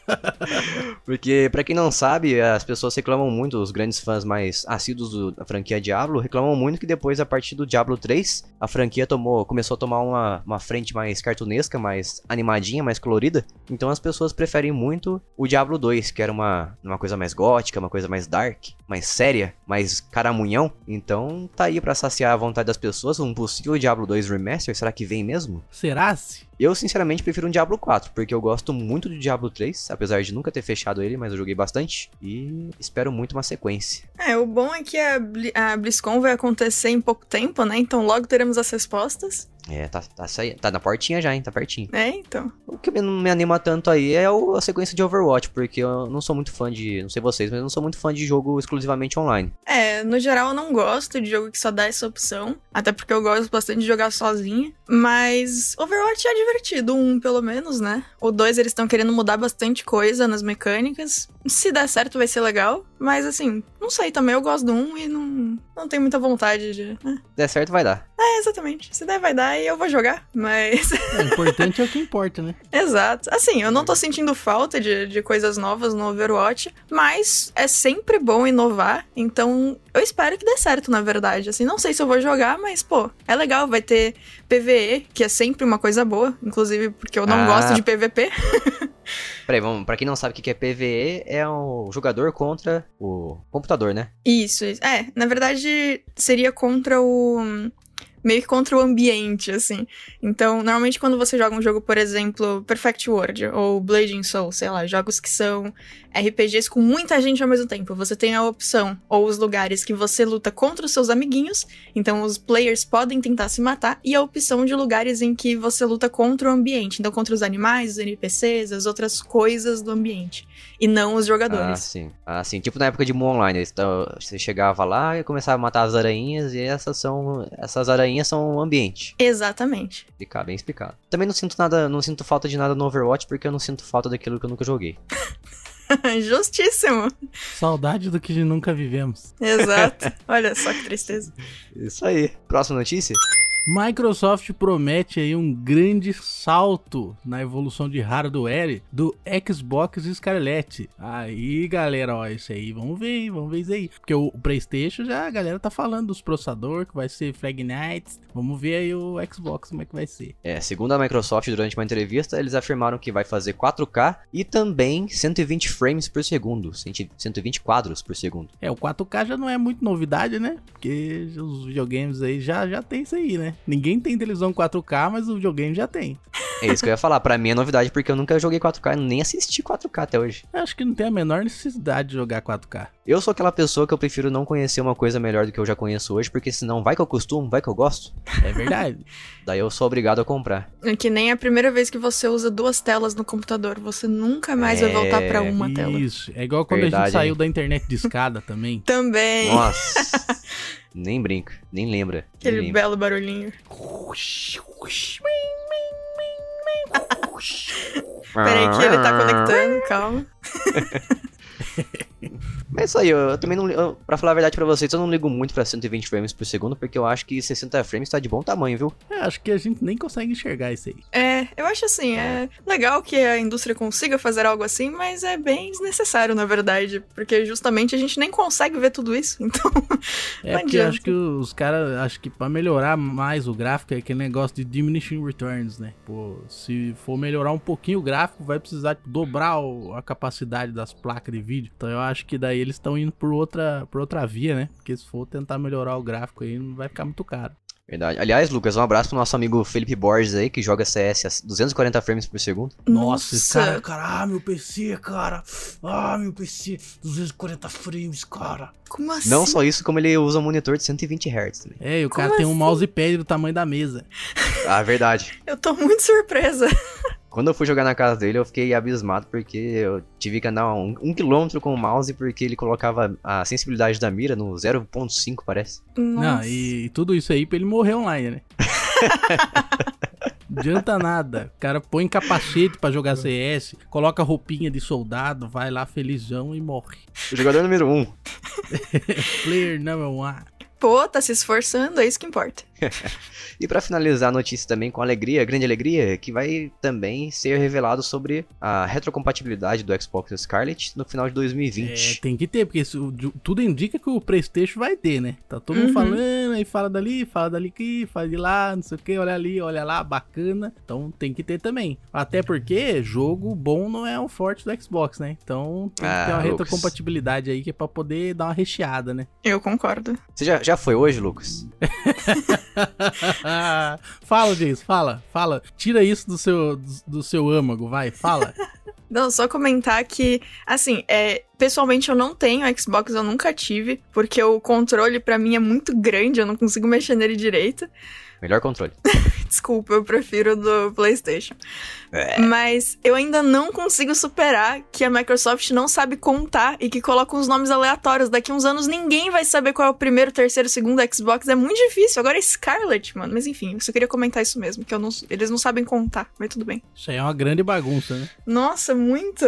Porque, para quem não sabe, as pessoas reclamam muito, os grandes fãs mais assíduos da franquia Diablo, reclamam muito que depois, a partir do Diablo 3, a franquia tomou, começou a tomar uma, uma frente mais cartunesca, mais animadinha, mais colorida. Então as pessoas preferem muito o Diablo 2, que era uma, uma coisa mais gótica, uma coisa mais dark, mais séria, mais caramunhão. Então tá aí para saciar a vontade das pessoas um possível Diablo 2 Remaster. Será que vem mesmo? Será-se? Eu, sinceramente, prefiro um Diablo 4, porque eu gosto muito do Diablo 3, apesar de nunca ter fechado ele, mas eu joguei bastante. E espero muito uma sequência. É, o bom é que a, a BlizzCon vai acontecer em pouco tempo, né? Então logo teremos as respostas. É, tá, tá, tá na portinha já, hein? Tá pertinho. É, então. O que não me anima tanto aí é a sequência de Overwatch, porque eu não sou muito fã de. Não sei vocês, mas eu não sou muito fã de jogo exclusivamente online. É, no geral eu não gosto de jogo que só dá essa opção. Até porque eu gosto bastante de jogar sozinha. Mas Overwatch é divertido, um pelo menos, né? O dois eles estão querendo mudar bastante coisa nas mecânicas. Se der certo vai ser legal. Mas assim, não sei também, eu gosto do um e não, não tenho muita vontade de. Né? Der certo, vai dar. É, exatamente. Se der, vai dar e eu vou jogar, mas. o importante é o que importa, né? Exato. Assim, eu não tô sentindo falta de, de coisas novas no Overwatch, mas é sempre bom inovar, então eu espero que dê certo, na verdade. Assim, não sei se eu vou jogar, mas, pô, é legal, vai ter PVE, que é sempre uma coisa boa, inclusive porque eu não ah. gosto de PVP. Peraí, vamos, pra quem não sabe o que é PVE, é o jogador contra o computador, né? Isso, isso. É, na verdade, seria contra o meio que contra o ambiente, assim. Então, normalmente quando você joga um jogo, por exemplo, Perfect World ou Blading Soul, sei lá, jogos que são RPGs com muita gente ao mesmo tempo, você tem a opção ou os lugares que você luta contra os seus amiguinhos, então os players podem tentar se matar, e a opção de lugares em que você luta contra o ambiente, então contra os animais, os NPCs, as outras coisas do ambiente, e não os jogadores. Ah, sim. Ah, sim. Tipo na época de Moon Online, então, você chegava lá e começava a matar as aranhas, e essas são essas aranhas são o ambiente. Exatamente. Ficar bem explicado. Também não sinto nada, não sinto falta de nada no Overwatch porque eu não sinto falta daquilo que eu nunca joguei. Justíssimo. Saudade do que nunca vivemos. Exato. Olha só que tristeza. Isso aí. Próxima notícia? Microsoft promete aí um grande salto na evolução de hardware do Xbox Scarlett. Aí, galera, ó, isso aí, vamos ver, vamos ver isso aí. Porque o PlayStation já a galera tá falando dos processadores, que vai ser Frag Nights. Vamos ver aí o Xbox como é que vai ser. É, segundo a Microsoft, durante uma entrevista, eles afirmaram que vai fazer 4K e também 120 frames por segundo, 120 quadros por segundo. É, o 4K já não é muito novidade, né? Porque os videogames aí já, já tem isso aí, né? Ninguém tem televisão 4K, mas o videogame já tem. É isso que eu ia falar. Pra mim é novidade, porque eu nunca joguei 4K, nem assisti 4K até hoje. Eu acho que não tem a menor necessidade de jogar 4K. Eu sou aquela pessoa que eu prefiro não conhecer uma coisa melhor do que eu já conheço hoje, porque senão vai que eu costumo, vai que eu gosto. É verdade. Daí eu sou obrigado a comprar. É que nem a primeira vez que você usa duas telas no computador. Você nunca mais vai voltar pra É, uma tela. Isso. É igual quando a Verdade, gente saiu hein? da internet de escada também. Também. Nossa. nem brinca, nem lembra. nem Aquele lembra. belo barulhinho. Peraí que ele tá conectando, calma. Mas é isso aí, eu, eu também não. Eu, pra falar a verdade pra vocês, eu não ligo muito pra 120 frames por segundo, porque eu acho que 60 frames tá de bom tamanho, viu? É, acho que a gente nem consegue enxergar isso aí. É, eu acho assim, é legal que a indústria consiga fazer algo assim, mas é bem desnecessário, na verdade. Porque justamente a gente nem consegue ver tudo isso. Então, É Não porque acho que os caras, acho que pra melhorar mais o gráfico é aquele negócio de diminishing returns, né? Pô, se for melhorar um pouquinho o gráfico, vai precisar tipo, dobrar o- a capacidade das placas de vídeo. Então eu acho que daí eles estão indo por outra, por outra via, né? Porque se for tentar melhorar o gráfico aí, não vai ficar muito caro. Verdade. Aliás, Lucas, um abraço pro nosso amigo Felipe Borges aí, que joga CS a 240 frames por segundo. Nossa, esse cara, cara, ah, meu PC, cara. Ah, meu PC, 240 frames, cara. como assim? Não só isso, como ele usa um monitor de 120 Hz também. É, e o Como cara tem um assim? mousepad do tamanho da mesa. Ah, verdade. Eu tô muito surpresa. Quando eu fui jogar na casa dele, eu fiquei abismado porque eu tive que andar um, um quilômetro com o mouse porque ele colocava a sensibilidade da mira no 0.5, parece. Não, Nossa. e, e tudo isso aí pra ele morrer online, né? Não adianta nada. O cara põe capacete pra jogar CS, coloca roupinha de soldado, vai lá felizão e morre. O jogador número 1. Player number one. Pô, tá se esforçando, é isso que importa. E pra finalizar a notícia também com alegria, grande alegria, que vai também ser revelado sobre a retrocompatibilidade do Xbox Scarlet no final de É, 2020. tem que ter, porque isso, tudo indica que o Playstation vai ter, né? Tá todo mundo Uhum. falando, aí fala dali, fala dali aqui, fala de lá, não sei o que, olha ali, olha lá, bacana. Então tem que ter também. Até porque jogo bom não é um forte do Xbox, né? Então tem que ter Ah, uma Lucas. retrocompatibilidade aí que é pra poder dar uma recheada, né? Eu concordo. Você já, já foi hoje, Lucas? fala, Jason, fala, fala. Tira isso do seu, do, seu âmago, vai, fala. Não, só comentar que, assim, é, pessoalmente eu não tenho Xbox, eu nunca tive, porque o controle pra mim é muito grande, eu não consigo mexer nele direito. Melhor controle. Desculpa, eu prefiro o do PlayStation. É. Mas eu ainda não consigo superar que a Microsoft não sabe contar e que coloca uns nomes aleatórios. Daqui uns anos ninguém vai saber qual é o primeiro, terceiro, segundo Xbox. É muito difícil. Agora é Scarlet, mano. Mas enfim, eu só queria comentar isso mesmo, que eu não- eles não sabem contar, mas tudo bem. Isso aí é uma grande bagunça, né? Nossa, muito.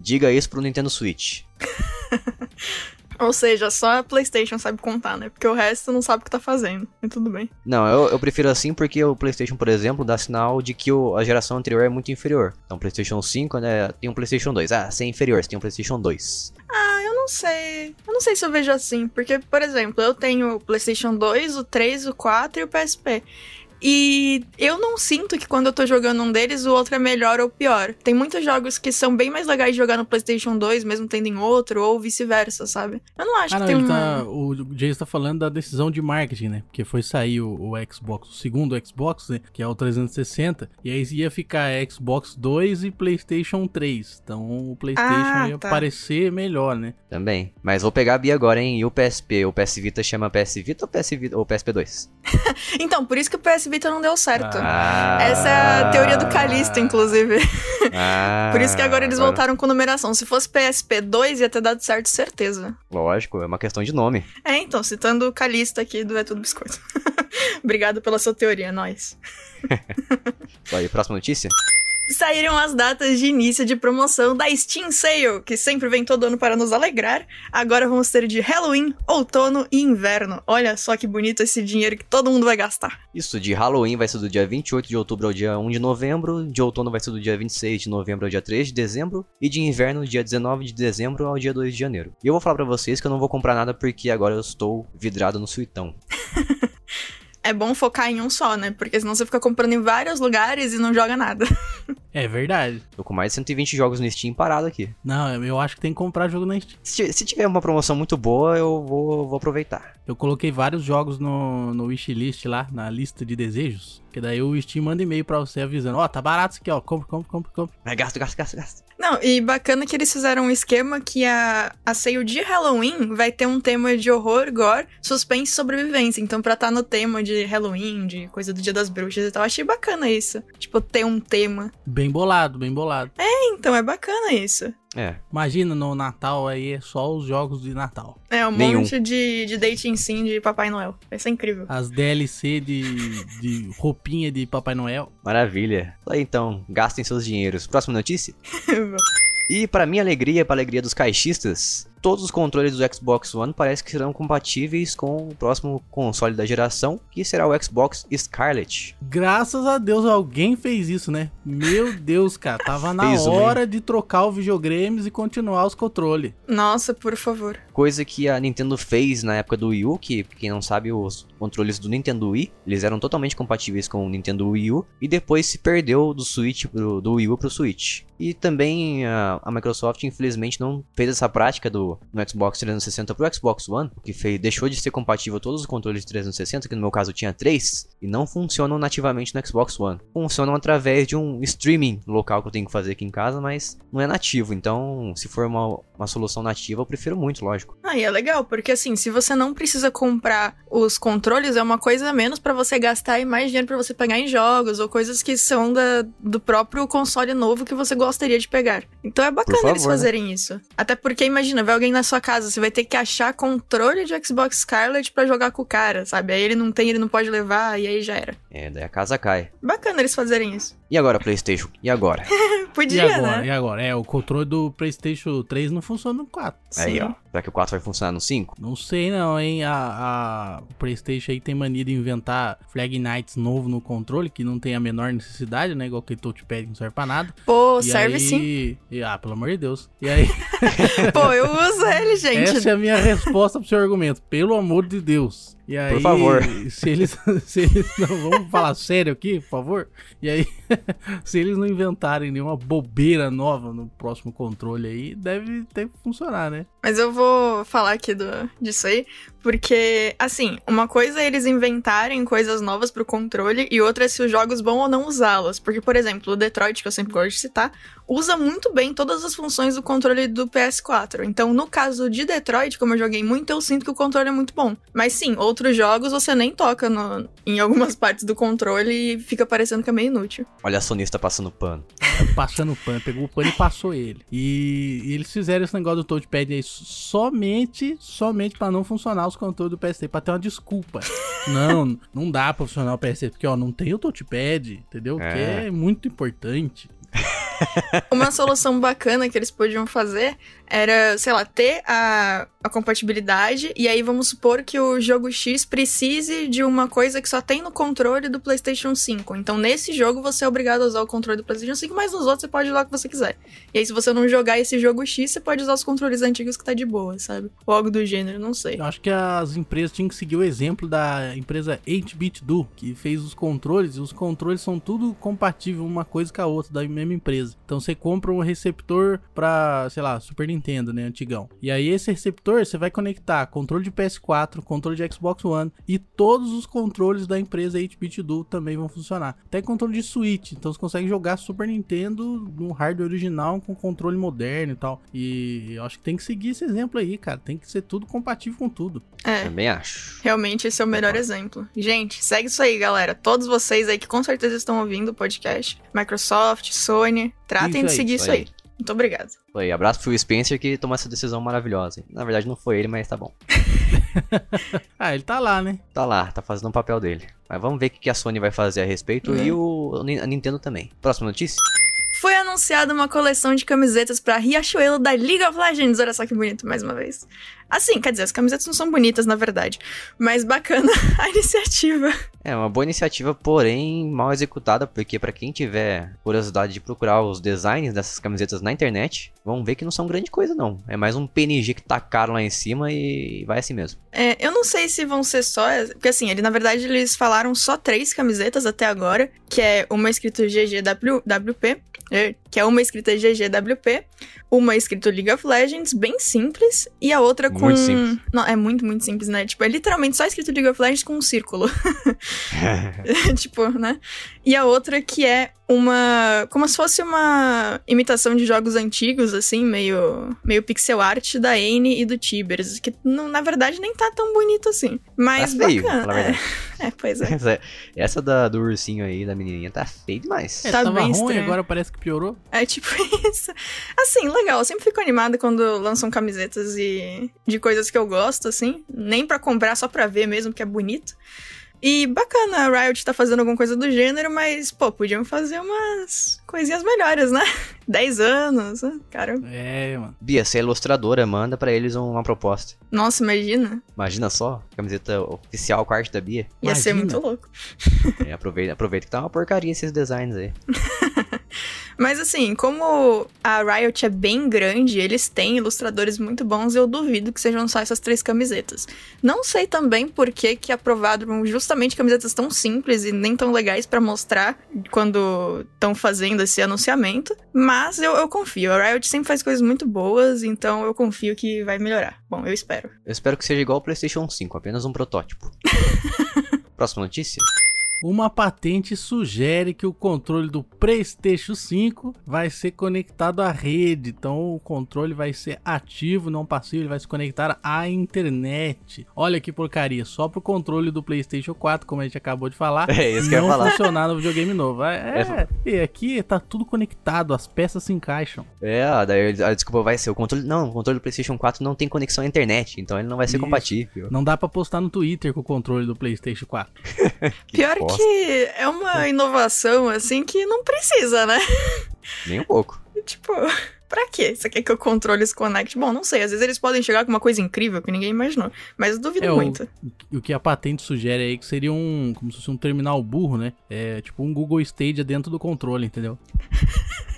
Diga isso pro Nintendo Switch. Ou seja, só a PlayStation sabe contar, né? Porque o resto não sabe o que tá fazendo. Mas tudo bem. Não, eu, eu prefiro assim porque o PlayStation, por exemplo, dá sinal de que o- a geração anterior é muito inferior. Então, PlayStation 5, né, tem um PlayStation 2. Ah, você é inferior, você tem um PlayStation 2. Ah, eu não sei. Eu não sei se eu vejo assim. Porque, por exemplo, eu tenho o PlayStation 2, o 3, o 4 e o PSP. E eu não sinto que quando eu tô jogando um deles, o outro é melhor ou pior. Tem muitos jogos que são bem mais legais de jogar no PlayStation 2, mesmo tendo em outro, ou vice-versa, sabe? Eu não acho Ah, que não, tem uma. tá, o Jason tá falando da decisão de marketing, né? Porque foi sair o, o Xbox, o segundo Xbox, né? Que é o 360. E aí ia ficar Xbox 2 e PlayStation 3. Então o PlayStation Ah, ia tá. parecer melhor, né? Também. Mas vou pegar a Bia agora, hein? E o PSP? O PS Vita chama PS Vita ou PS Vita ou PSP 2? Então, por isso que o PS Vita não deu certo. Ah. Essa é a teoria do Calisto, inclusive. Ah, Por isso que agora eles agora- voltaram com numeração. Se fosse PSP 2, ia ter dado certo, certeza. Lógico, é uma questão de nome. É, então, citando o Calista aqui do É Tudo Biscoito. Obrigado pela sua teoria, nós. Vai, próxima notícia? Saíram as datas de início de promoção da Steam Sale, que sempre vem todo ano para nos alegrar. Agora vamos ter de Halloween, outono e inverno. Olha só que bonito esse dinheiro que todo mundo vai gastar. Isso, de Halloween vai ser do dia 28 de outubro ao dia 1 de novembro, de outono vai ser do dia 26 de novembro ao dia 3 de dezembro, e de inverno dia 19 de dezembro ao dia 2 de janeiro. E eu vou falar pra vocês que eu não vou comprar nada porque agora eu estou vidrado no suitão. É bom focar em um só, né? Porque senão você fica comprando em vários lugares e não joga nada. É verdade. Tô com mais de 120 jogos no Steam parado aqui. Não, eu acho que tem que comprar jogo na Steam. Se, ti- se tiver uma promoção muito boa, eu vou, vou aproveitar. Eu coloquei vários jogos no, no wishlist lá, na lista de desejos. Porque daí o Steam manda e-mail pra você avisando, ó, tá barato isso aqui, ó, compra, compra, compra, compra. Vai, gasta, gasta, gasta, gasta. Não, e bacana que eles fizeram um esquema que a, a sale de Halloween vai ter um tema de horror, gore, suspense e sobrevivência. Então, pra estar no tema de Halloween, de coisa do Dia das Bruxas e tal, achei bacana isso. Tipo, ter um tema. Bem bolado, bem bolado. Então, é bacana isso. É, Imagina no Natal aí, é só os jogos de Natal. É, um Nenhum. monte de, de dating sim de Papai Noel. Vai ser incrível. As DLC de, de roupinha de Papai Noel. maravilha. Aí então, gastem seus dinheiros. Próxima notícia. E para minha alegria, para alegria dos caixistas, todos os controles do Xbox One parece que serão compatíveis com o próximo console da geração, que será o Xbox Scarlet. Graças a Deus alguém fez isso, né? Meu Deus, cara, tava na Fez hora de trocar o videogames e continuar os controles. Nossa, por favor. Coisa que a Nintendo fez na época do Wii U, que quem não sabe, os controles do Nintendo Wii, eles eram totalmente compatíveis com o Nintendo Wii U, e depois se perdeu do Switch pro, do Wii U pro Switch. E também a, a Microsoft, infelizmente, não fez essa prática do no Xbox 360 pro Xbox One, que fez, deixou de ser compatível todos os controles de 360, que no meu caso tinha três, e não funcionam nativamente no Xbox One. Funcionam através de um streaming local que eu tenho que fazer aqui em casa, mas não é nativo. Então, se for uma, uma solução nativa, eu prefiro muito, lógico. Ah, e é legal, porque assim, se você não precisa comprar os controles, é uma coisa a menos pra você gastar e mais dinheiro pra você pegar em jogos ou coisas que são da, do próprio console novo que você gostaria de pegar. Então é bacana eles né? fazerem isso. Até porque, imagina, vai alguém na sua casa, você vai ter que achar controle de Xbox Scarlet pra jogar com o cara, sabe? Aí ele não tem, ele não pode levar, e aí já era. É, daí a casa cai. Bacana eles fazerem isso. E agora, PlayStation? E agora? E Podia, agora? né? E agora? É, o controle do PlayStation 3 não funciona no 4. Aí, ó. Será que o 4 vai funcionar no 5? Não sei não, hein? A, a- o PlayStation aí tem mania de inventar Flag Knights novo no controle, que não tem a menor necessidade, né? Igual aquele touchpad que não serve pra nada. Pô, E serve aí- sim. e- ah, pelo amor de Deus. E aí, Pô, eu uso ele, gente. essa é a minha resposta pro seu argumento. Pelo amor de Deus. E aí, favor. se eles, se eles não. Vamos falar sério aqui, por favor? E aí, se eles não inventarem nenhuma bobeira nova no próximo controle aí, deve ter que funcionar, né? Mas eu vou falar aqui do, disso aí, porque, assim, uma coisa é eles inventarem coisas novas pro controle e outra é se os jogos vão ou não usá-las. Porque, por exemplo, o Detroit, que eu sempre gosto de citar, usa muito bem todas as funções do controle do PS4. Então, no caso de Detroit, como eu joguei muito, eu sinto que o controle é muito bom. Mas sim, outros jogos você nem toca no- em algumas partes do controle e fica parecendo que é meio inútil. Olha a sonista passando pano. passando pano, pegou o pano e passou ele. E, e eles fizeram esse negócio do touchpad aí somente, somente pra não funcionar os controles do PS3, pra ter uma desculpa. não, não dá pra funcionar o PS3, porque ó, não tem o touchpad, entendeu? Que É. é muito importante. Uma solução bacana que eles podiam fazer era, sei lá, ter a, a compatibilidade e aí vamos supor que o jogo X precise de uma coisa que só tem no controle do PlayStation 5. Então, nesse jogo você é obrigado a usar o controle do PlayStation 5, mas nos outros você pode usar o que você quiser. E aí, se você não jogar esse jogo X, você pode usar os controles antigos que tá de boa, sabe? Ou algo do gênero, não sei. Eu acho que as empresas tinham que seguir o exemplo da empresa 8-Bit Do, que fez os controles, e os controles são tudo compatível uma coisa com a outra, da mesma empresa. Então você compra um receptor pra, sei lá, Super Nintendo, né, antigão. E aí esse receptor você vai conectar controle de PS4, controle de Xbox One e todos os controles da empresa 8-Bit Do também vão funcionar. Até controle de Switch, então você consegue jogar Super Nintendo no hardware original com controle moderno e tal. E eu acho que tem que seguir esse exemplo aí, cara. Tem que ser tudo compatível com tudo. É. Também acho. Realmente, esse é o melhor exemplo. Gente, segue isso aí, galera. Todos vocês aí que com certeza estão ouvindo o podcast, Microsoft, Sony, tratem Isso de aí, seguir isso isso aí. Muito obrigado. Foi, abraço pro Spencer que tomou essa decisão maravilhosa. Na verdade não foi ele, mas tá bom. Ah, ele tá lá, né? Tá lá, tá fazendo o papel dele. Mas vamos ver o que que a Sony vai fazer a respeito Uhum. e o, a Nintendo também. Próxima notícia? Foi anunciada uma coleção de camisetas pra Riachuelo da League of Legends. Olha só que bonito, mais uma vez. Assim, quer dizer, as camisetas não são bonitas, na verdade. Mas bacana a iniciativa. É uma boa iniciativa, porém mal executada, porque pra quem tiver curiosidade de procurar os designs dessas camisetas na internet, vão ver que não são grande coisa não. É mais um PNG que tacaram lá em cima e vai assim mesmo. É, eu não sei se vão ser só. Porque assim, ele, na verdade, eles falaram só três camisetas até agora. Que é uma escrito GGWP, é, que é uma escrita GGWP, uma escrita League of Legends, bem simples, e a outra com. Muito simples. Não, é muito, muito simples, né? Tipo, é literalmente só escrito League of Legends com um círculo. tipo, né? E a outra que é uma. Como se fosse uma imitação de jogos antigos, assim, meio, meio pixel art da Anne e do Tibers, que não, na verdade nem tá tão bonito assim. Mas Tá feio, bacana. é. é, pois é. Essa, essa da, do ursinho aí, da menininha, tá feio demais. É, Tá tava bem ruim, estranho. agora parece que piorou. É tipo isso. Assim, legal. Eu sempre fico animada quando lançam camisetas e de coisas que eu gosto, assim. Nem pra comprar, só pra ver mesmo, que é bonito. E bacana, a Riot tá fazendo alguma coisa do gênero, mas, pô, podiam fazer umas coisinhas melhores, né? 10 anos, né? cara. É, mano. Bia, você é ilustradora, manda pra eles uma proposta. Nossa, imagina. Imagina só, camiseta oficial com a arte da Bia. Ia ser Imagina. muito louco. É, aproveita, aproveita que tá uma porcaria esses designs aí. Mas assim, como a Riot é bem grande, eles têm ilustradores muito bons, eu duvido que sejam só essas três camisetas. Não sei também por que que aprovaram justamente camisetas tão simples e nem tão legais pra mostrar quando estão fazendo esse anunciamento, mas eu, eu confio. A Riot sempre faz coisas muito boas, então eu confio que vai melhorar. Bom, eu espero. Eu espero que seja igual ao PlayStation 5, apenas um protótipo. Próxima notícia? Uma patente sugere que o controle do PlayStation 5 vai ser conectado à rede. Então o controle vai ser ativo, não passivo, ele vai se conectar à internet. Olha que porcaria, só pro controle do PlayStation 4, como a gente acabou de falar, É isso que eu ia não falar. funcionar no videogame novo. É, é, e aqui tá tudo conectado, as peças se encaixam. É, ah, daí a desculpa vai ser o controle. Não, o controle do PlayStation 4 não tem conexão à internet, então ele não vai ser Isso. compatível. Não dá pra postar no Twitter com o controle do PlayStation 4. Pior bosta. Que é uma inovação, assim, que não precisa, né? Nem um pouco. Tipo, pra quê? Você quer que o controle se conecte? Bom, não sei. Às vezes eles podem chegar com uma coisa incrível que ninguém imaginou. Mas eu duvido É, o- muito. O que a patente sugere aí que seria um. como se fosse um terminal burro, né? É tipo um Google Stadia dentro do controle, entendeu?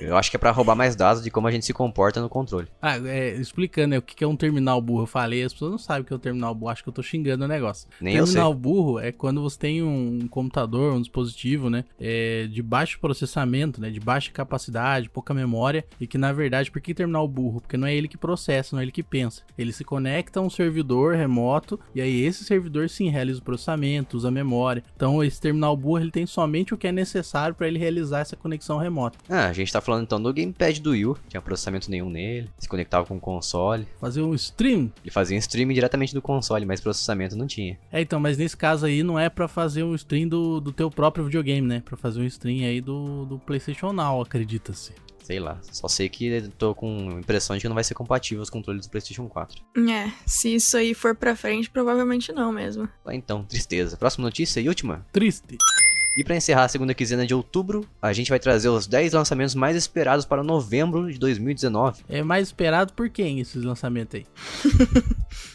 Eu acho que é pra roubar mais dados de como a gente se comporta no controle. Ah, é, explicando né, o que é um terminal burro. Eu falei, as pessoas não sabem o que é um terminal burro. Acho que eu tô xingando o negócio. Nem eu sei. terminal burro é quando você tem um computador, um dispositivo, né? É, de baixo processamento, né? De baixa capacidade, pouca memória. E que na verdade, por que terminal burro? Porque não é ele que processa, não é ele que pensa. Ele se conecta a um servidor remoto. E aí esse servidor sim realiza o processamento, usa a memória. Então esse terminal burro ele tem somente o que é necessário para ele realizar essa conexão remota. Ah, a gente tá falando então do gamepad do Wii, U, tinha processamento nenhum nele, se conectava com o console, Fazer um stream ele fazia um streaming diretamente do console, mas processamento não tinha. É, então, mas nesse caso aí não é pra fazer um stream do, do teu próprio videogame, né? Pra fazer um stream aí do, do PlayStation Now, acredita-se. Sei lá, só sei que tô com impressão de que não vai ser compatível os controles do PlayStation 4. É, se isso aí for pra frente, provavelmente não mesmo. Ah, Então, tristeza. Próxima notícia e última. Triste. E pra encerrar a segunda quinzena de outubro, a gente vai trazer os 10 lançamentos mais esperados para novembro de 2019. É mais esperado por quem esses lançamentos aí?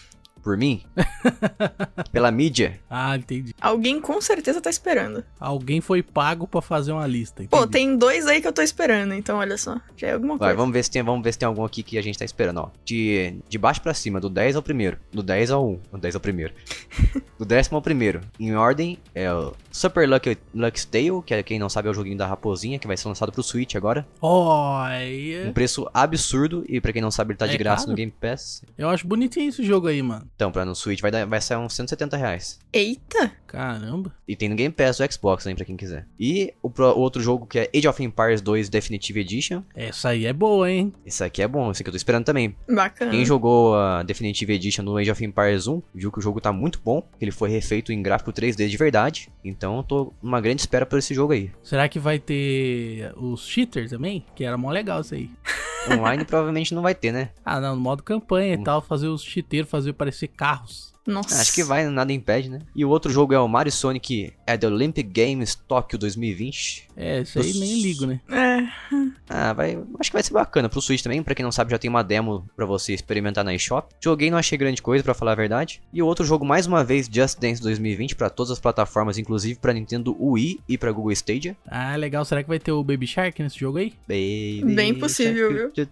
Por mim, pela mídia, Ah, entendi. Alguém com certeza tá esperando. Alguém foi pago pra fazer uma lista. Pô, entendi. tem dois aí que eu tô esperando, então olha só. Já é alguma vai, coisa. vamos ver se tem, vamos ver se tem algum aqui que a gente tá esperando, ó. De, de baixo pra cima, do 10 ao primeiro, do 10 ao 1, do 10 ao primeiro. do décimo ao primeiro, em ordem, é o Super Lucky, Lucky Tale, que é, quem não sabe é o joguinho da raposinha, que vai ser lançado pro Switch agora. Um Olha. preço absurdo, e pra quem não sabe ele tá de É graça caro? no Game Pass. Eu acho bonitinho esse jogo aí, mano. Então, pra no Switch vai, dar, vai sair uns 170 reais. Eita! Caramba. E tem no Game Pass do Xbox também, pra quem quiser. E o, pro- o outro jogo que é Age of Empires 2 Definitive Edition. Essa aí é boa, hein? Esse aqui é bom, esse aqui eu tô esperando também. Bacana. Quem jogou a Definitive Edition no Age of Empires 1, viu que o jogo tá muito bom. Ele foi refeito em gráfico 3D de verdade. Então eu tô numa grande espera por esse jogo aí. Será que vai ter os cheaters também? Que era mó legal isso aí. Online provavelmente não vai ter, né? Ah, não, no modo campanha Hum. e tal, fazer os cheateiros fazer parecer carros. Nossa. Acho que vai, nada impede, né? E o outro jogo é o Mario Sonic at the Olympic Games Tokyo 2020. É, isso aí nem ligo, né? É. Ah, vai. Acho que vai ser bacana pro Switch também. Pra quem não sabe, já tem uma demo pra você experimentar na eShop. Joguei, não achei grande coisa, pra falar a verdade. E o outro jogo, mais uma vez, Just Dance 2020, pra todas as plataformas, inclusive pra Nintendo Wii e pra Google Stadia. Ah, legal. Será que vai ter o Baby Shark nesse jogo aí? Baby Bem possível, viu?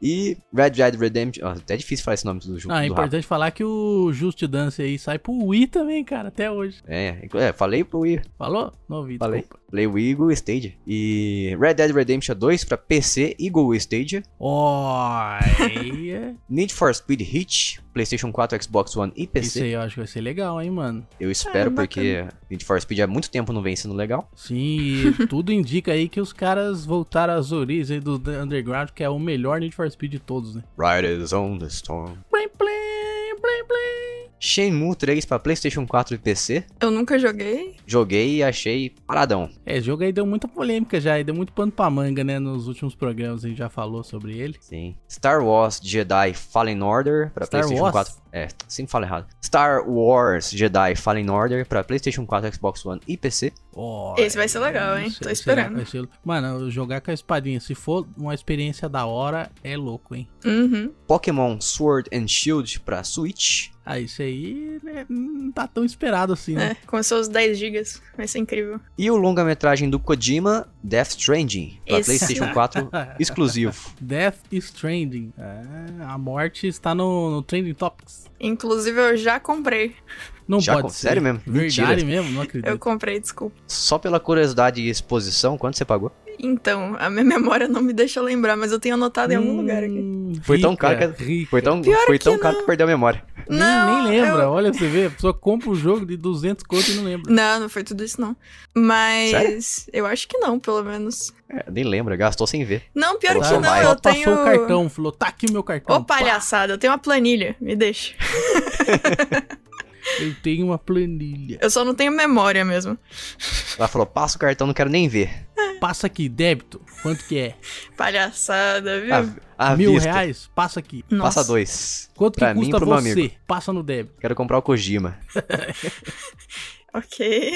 E Red Dead Redemption. Ó, até é difícil falar esse nome do jogo. Ah, é rap. importante falar que o Just Dance aí sai pro Wii também, cara, até hoje. É, é, falei pro Wii. Falou? Não ouvi, Falei. desculpa. Play Wii e Google Stadia. E Red Dead Redemption 2 para PC e Google Stadia. Olha. Need for Speed Heat, PlayStation 4, Xbox One e Isso PC. aí eu acho que vai ser legal, hein, mano. Eu espero Ah, porque Need for Speed há muito tempo não vem sendo legal. Sim, e tudo indica aí que os caras voltaram às origens aí do The Underground, que é o melhor Need for Speed de todos, né? Riders on the Storm. Plim, plim, plim, plim. Shenmue 3 para PlayStation 4 e PC. Eu nunca joguei. Joguei e achei paradão. É, esse jogo aí deu muita polêmica já, e deu muito pano pra manga, né? Nos últimos programas a gente já falou sobre ele. Sim. Star Wars Jedi Fallen Order para PlayStation Wars? 4. É, sempre falo errado. Star Wars Jedi Fallen Order para PlayStation 4, Xbox One e PC. Ó, Esse vai ser legal, hein? Tô esperando. ser- Mano, jogar com a espadinha, se for uma experiência da hora, é louco, hein? Uhum. Pokémon Sword and Shield para Switch. Ah, isso aí né, não tá tão esperado assim, né? É, com seus 10 gigas. Vai ser incrível. E o longa-metragem do Kojima, Death Stranding, para Esse. PlayStation 4 exclusivo. Death Stranding. É, a morte está no, no Trending Topics. Inclusive, eu já comprei. Não Já pode com- ser. sério mesmo? Verdade Mentira. mesmo? Não acredito. Eu comprei, desculpa. Só pela curiosidade e exposição, quanto você pagou? Então, a minha memória não me deixa lembrar, mas eu tenho anotado em algum lugar aqui. Hum, Foi tão caro que- rica. Foi tão, Pior foi que tão caro que perdeu a memória. Nem, Não, nem lembra. eu- Olha, você vê, a pessoa compra um jogo de 200 conto e não lembra. Não, não foi tudo isso, não. Mas eu acho que não, pelo menos. É, nem lembra, gastou sem ver. Não, pior Pô, que não, eu tenho. passou o cartão, falou, tá aqui o meu cartão. Ô, palhaçada, eu tenho uma planilha, me deixa. Eu tenho uma planilha. Eu só não tenho memória mesmo. Ela falou, passa o cartão, não quero nem ver. Passa aqui, débito. Quanto que é? Palhaçada, viu? À, à Mil vista. reais? Passa aqui. Passa Nossa. dois. Quanto Pra que mim e custa pro meu você? amigo. Passa no débito. Quero comprar o Kojima. Ok.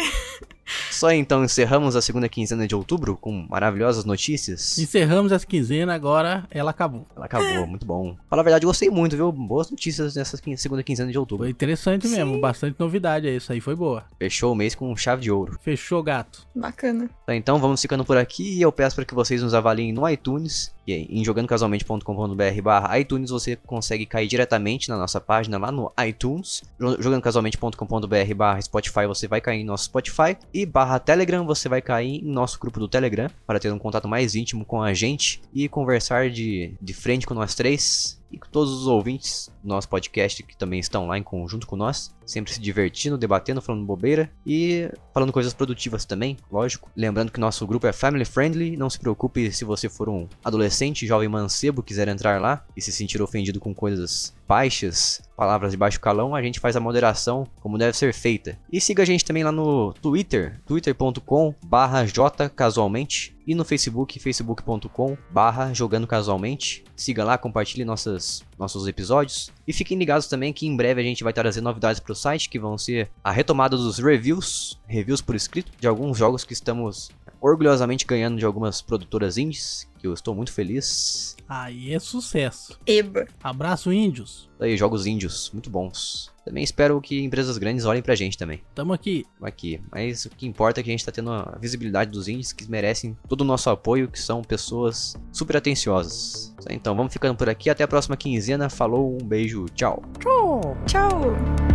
Só então encerramos a segunda quinzena de outubro com maravilhosas notícias. Encerramos essa quinzena, agora ela acabou. Ela acabou, muito bom. Fala a verdade, gostei muito, viu? Boas notícias nessa segunda quinzena de outubro. Foi interessante mesmo, bastante novidade aí. Isso aí foi boa. Fechou o mês com chave de ouro. Fechou, gato. Bacana. Tá, então vamos ficando por aqui e eu peço para que vocês nos avaliem no iTunes. E aí, em jogandocasualmente.com.br barra iTunes você consegue cair diretamente na nossa página lá no iTunes. Jo- Jogandocasualmente.com.br barra Spotify você vai cair em nosso Spotify. E barra Telegram você vai cair em nosso grupo do Telegram para ter um contato mais íntimo com a gente e conversar de, de frente com nós três. E com todos os ouvintes do nosso podcast que também estão lá em conjunto com nós, sempre se divertindo, debatendo, falando bobeira e falando coisas produtivas também, lógico. Lembrando que nosso grupo é family friendly, não se preocupe se você for um adolescente, jovem mancebo, quiser entrar lá e se sentir ofendido com coisas baixas, palavras de baixo calão, a gente faz a moderação como deve ser feita. E siga a gente também lá no Twitter, twitter.com barra jcasualmente e no Facebook, facebook.com barra jogando casualmente. Siga lá, compartilhe nossas, nossos episódios. E fiquem ligados também que em breve a gente vai trazer novidades para o site, que vão ser a retomada dos reviews, reviews por escrito, de alguns jogos que estamos orgulhosamente ganhando de algumas produtoras indies, que eu estou muito feliz. Aí é sucesso. Eba. Abraço, índios. Aí, jogos índios, muito bons. Também espero que empresas grandes olhem pra gente também. Tamo aqui. aqui. Mas o que importa é que a gente tá tendo a visibilidade dos indies que merecem todo o nosso apoio, que são pessoas super atenciosas. Então vamos ficando por aqui. Até a próxima quinzena. Falou, um beijo, tchau. Tchau. Tchau.